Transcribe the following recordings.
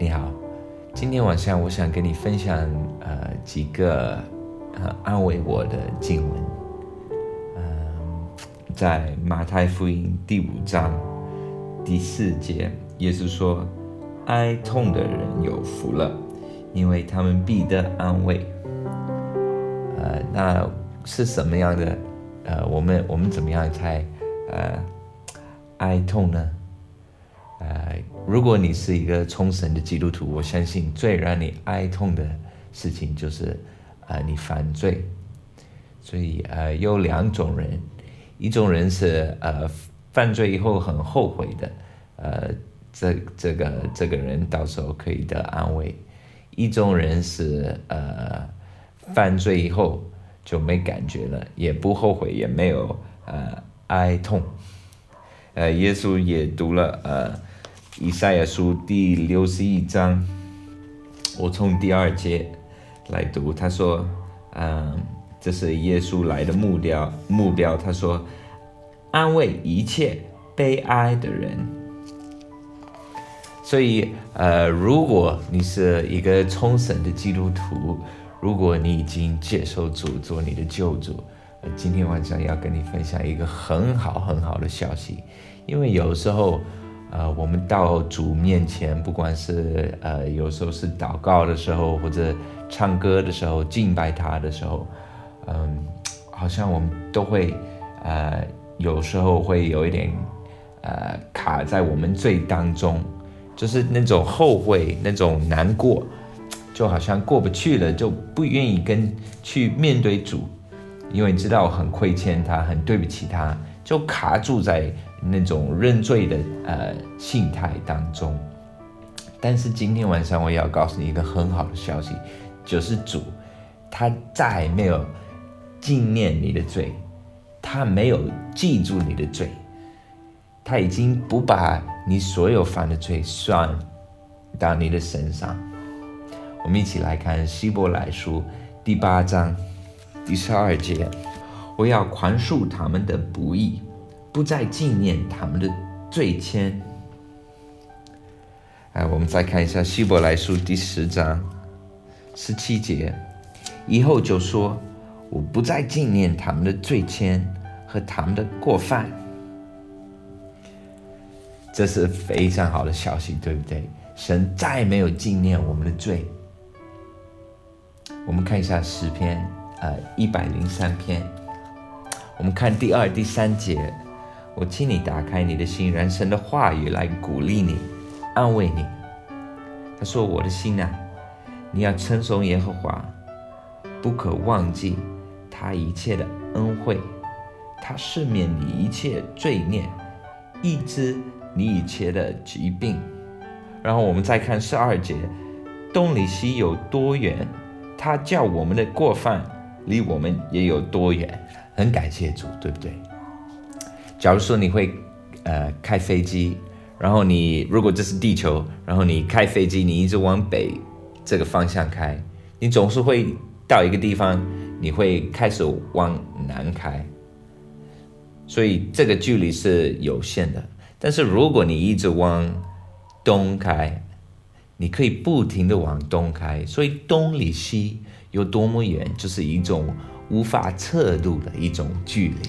你好，今天晚上我想跟你分享呃几个呃安慰我的经文。嗯，在马太福音第五章第四节，耶稣说：“哀痛的人有福了，因为他们必得安慰。”呃，那是什么样的？呃，我们我们怎么样才呃哀痛呢？如果你是一个冲神的基督徒，我相信最让你哀痛的事情就是，呃，你犯罪。所以，呃，有两种人，一种人是呃犯罪以后很后悔的，呃，这这个这个人到时候可以得安慰；一种人是呃犯罪以后就没感觉了，也不后悔，也没有呃哀痛。呃，耶稣也读了呃。以赛亚书第六十一章，我从第二节来读。他说：“嗯，这是耶稣来的目标。目标，他说，安慰一切悲哀的人。所以，呃，如果你是一个冲绳的基督徒，如果你已经接受主做你的救主，今天晚上要跟你分享一个很好很好的消息，因为有时候。”呃，我们到主面前，不管是呃，有时候是祷告的时候，或者唱歌的时候，敬拜他的时候，嗯，好像我们都会，呃，有时候会有一点，呃，卡在我们罪当中，就是那种后悔、那种难过，就好像过不去了，就不愿意跟去面对主，因为知道很亏欠他，很对不起他，就卡住在。那种认罪的呃心态当中，但是今天晚上我要告诉你一个很好的消息，就是主他再没有纪念你的罪，他没有记住你的罪，他已经不把你所有犯的罪算到你的身上。我们一起来看希伯来书第八章第十二节，我要宽恕他们的不义。不再纪念他们的罪愆。哎，我们再看一下希伯来书第十章十七节，以后就说：“我不再纪念他们的罪愆和他们的过犯。”这是非常好的消息，对不对？神再没有纪念我们的罪。我们看一下诗篇，呃，一百零三篇，我们看第二、第三节。我请你打开你的心，人生的话语来鼓励你、安慰你。他说：“我的心啊，你要称颂耶和华，不可忘记他一切的恩惠，他赦免你一切罪孽，医治你一切的疾病。”然后我们再看十二节：“东离西有多远？他叫我们的过犯离我们也有多远？”很感谢主，对不对？假如说你会，呃，开飞机，然后你如果这是地球，然后你开飞机，你一直往北这个方向开，你总是会到一个地方，你会开始往南开，所以这个距离是有限的。但是如果你一直往东开，你可以不停的往东开，所以东离西有多么远，就是一种无法测度的一种距离。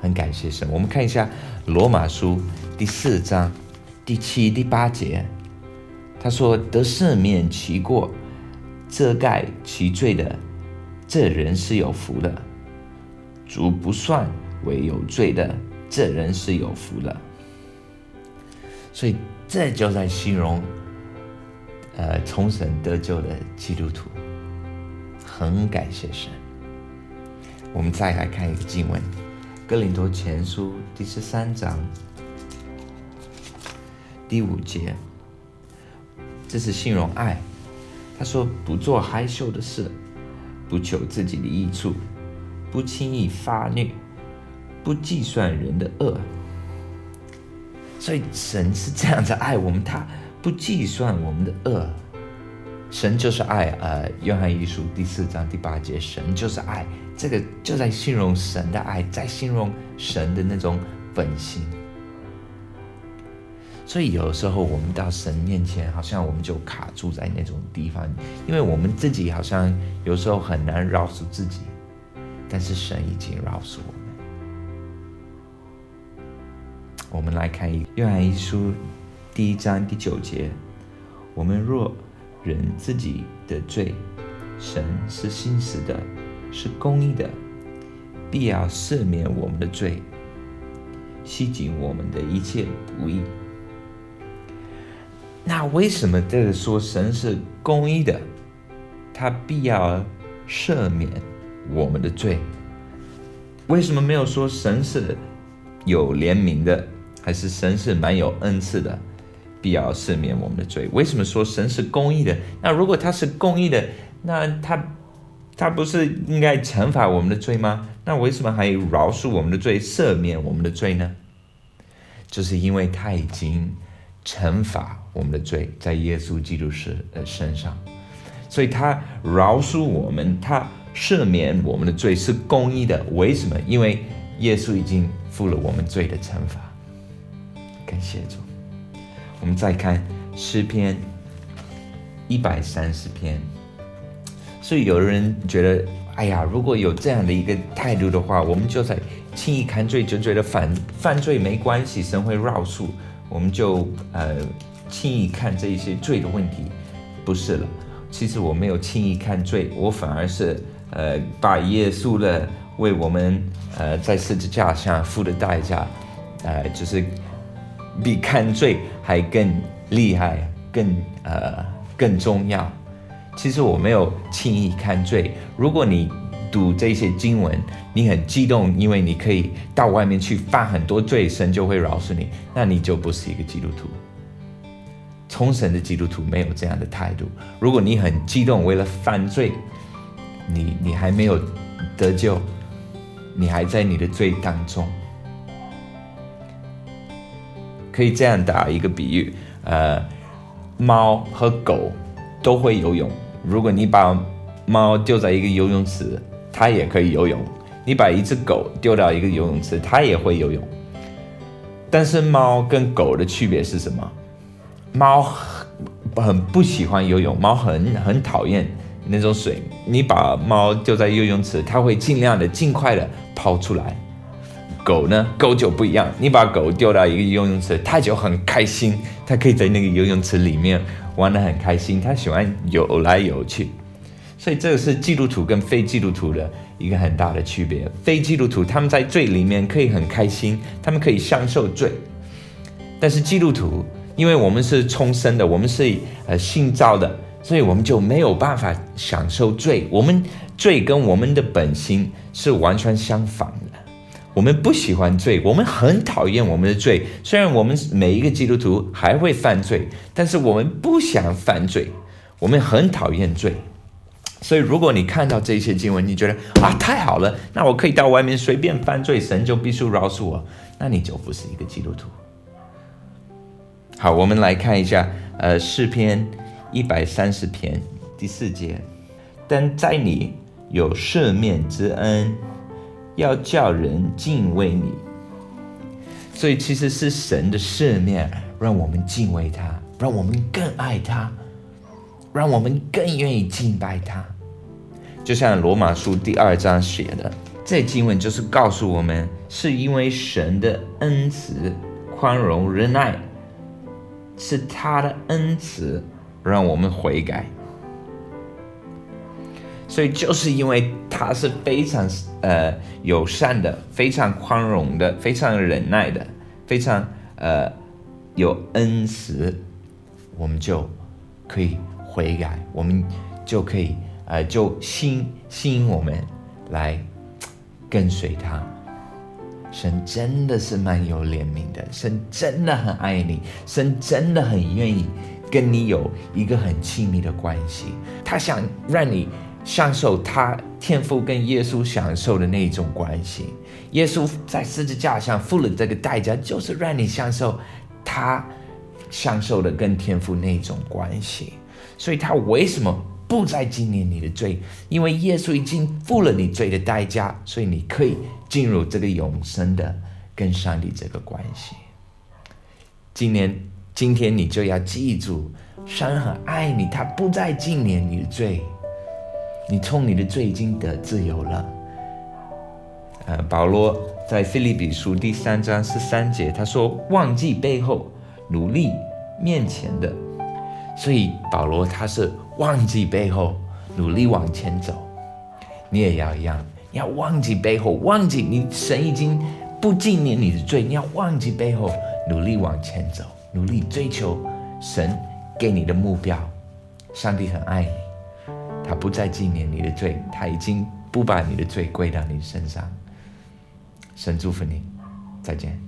很感谢神。我们看一下罗马书第四章第七、第八节，他说：“得赦免其过、遮盖其罪的，这人是有福的；主不算为有罪的，这人是有福的。”所以这就在形容，呃，从神得救的基督徒。很感谢神。我们再来看一个经文。哥林多前书第十三章第五节，这是形容爱。他说：“不做害羞的事，不求自己的益处，不轻易发怒，不计算人的恶。”所以神是这样子爱我们，他不计算我们的恶。神就是爱，呃，约翰一书第四章第八节，神就是爱，这个就在形容神的爱，在形容神的那种本性。所以有时候我们到神面前，好像我们就卡住在那种地方，因为我们自己好像有时候很难饶恕自己，但是神已经饶恕我们。我们来看一《约翰一书》第一章第九节：我们若忍自己的罪，神是信实的，是公义的，必要赦免我们的罪，洗净我们的一切不义。那为什么这个说神是公义的？他必要赦免我们的罪。为什么没有说神是有怜悯的，还是神是蛮有恩赐的，必要赦免我们的罪？为什么说神是公义的？那如果他是公义的，那他他不是应该惩罚我们的罪吗？那为什么还饶恕我们的罪，赦免我们的罪呢？就是因为他已经。惩罚我们的罪在耶稣基督是呃身上，所以他饶恕我们，他赦免我们的罪是公义的。为什么？因为耶稣已经付了我们罪的惩罚。感谢主。我们再看诗篇一百三十篇。所以有人觉得，哎呀，如果有这样的一个态度的话，我们就在轻易看罪，就觉得犯犯罪没关系，神会饶恕。我们就呃轻易看这一些罪的问题，不是了。其实我没有轻易看罪，我反而是呃把耶稣的为我们呃在十字架上付的代价，呃就是比看罪还更厉害，更呃更重要。其实我没有轻易看罪。如果你读这些经文，你很激动，因为你可以到外面去犯很多罪，神就会饶恕你，那你就不是一个基督徒。从神的基督徒没有这样的态度。如果你很激动，为了犯罪，你你还没有得救，你还在你的罪当中。可以这样打一个比喻，呃，猫和狗都会游泳。如果你把猫丢在一个游泳池，它也可以游泳。你把一只狗丢到一个游泳池，它也会游泳。但是猫跟狗的区别是什么？猫很不喜欢游泳，猫很很讨厌那种水。你把猫丢在游泳池，它会尽量的尽快的跑出来。狗呢？狗就不一样。你把狗丢到一个游泳池，它就很开心，它可以在那个游泳池里面玩得很开心，它喜欢游来游去。所以这个是基督徒跟非基督徒的一个很大的区别。非基督徒他们在罪里面可以很开心，他们可以享受罪；但是基督徒，因为我们是重生的，我们是呃新造的，所以我们就没有办法享受罪。我们罪跟我们的本心是完全相反的。我们不喜欢罪，我们很讨厌我们的罪。虽然我们每一个基督徒还会犯罪，但是我们不想犯罪，我们很讨厌罪。所以，如果你看到这些经文，你觉得啊太好了，那我可以到外面随便犯罪，神就必须饶恕我，那你就不是一个基督徒。好，我们来看一下，呃，诗篇一百三十篇第四节，但在你有赦免之恩，要叫人敬畏你。所以，其实是神的赦免，让我们敬畏他，让我们更爱他。让我们更愿意敬拜他，就像罗马书第二章写的，这经文就是告诉我们，是因为神的恩慈、宽容、仁爱，是他的恩慈让我们悔改。所以就是因为他是非常呃友善的、非常宽容的、非常忍耐的、非常呃有恩慈，我们就可以。悔改，我们就可以，呃，就吸吸引我们来跟随他。神真的是蛮有怜悯的，神真的很爱你，神真的很愿意跟你有一个很亲密的关系。他想让你享受他天父跟耶稣享受的那一种关系。耶稣在十字架上付了这个代价，就是让你享受他享受的跟天父那种关系。所以他为什么不再纪念你的罪？因为耶稣已经付了你罪的代价，所以你可以进入这个永生的跟上帝这个关系。今年今天你就要记住，神很爱你，他不再纪念你的罪，你从你的罪已经得自由了。呃，保罗在腓立比书第三章十三节，他说：“忘记背后，努力面前的。”所以保罗他是忘记背后，努力往前走。你也要一样，你要忘记背后，忘记你神已经不纪念你的罪，你要忘记背后，努力往前走，努力追求神给你的目标。上帝很爱你，他不再纪念你的罪，他已经不把你的罪归到你身上。神祝福你，再见。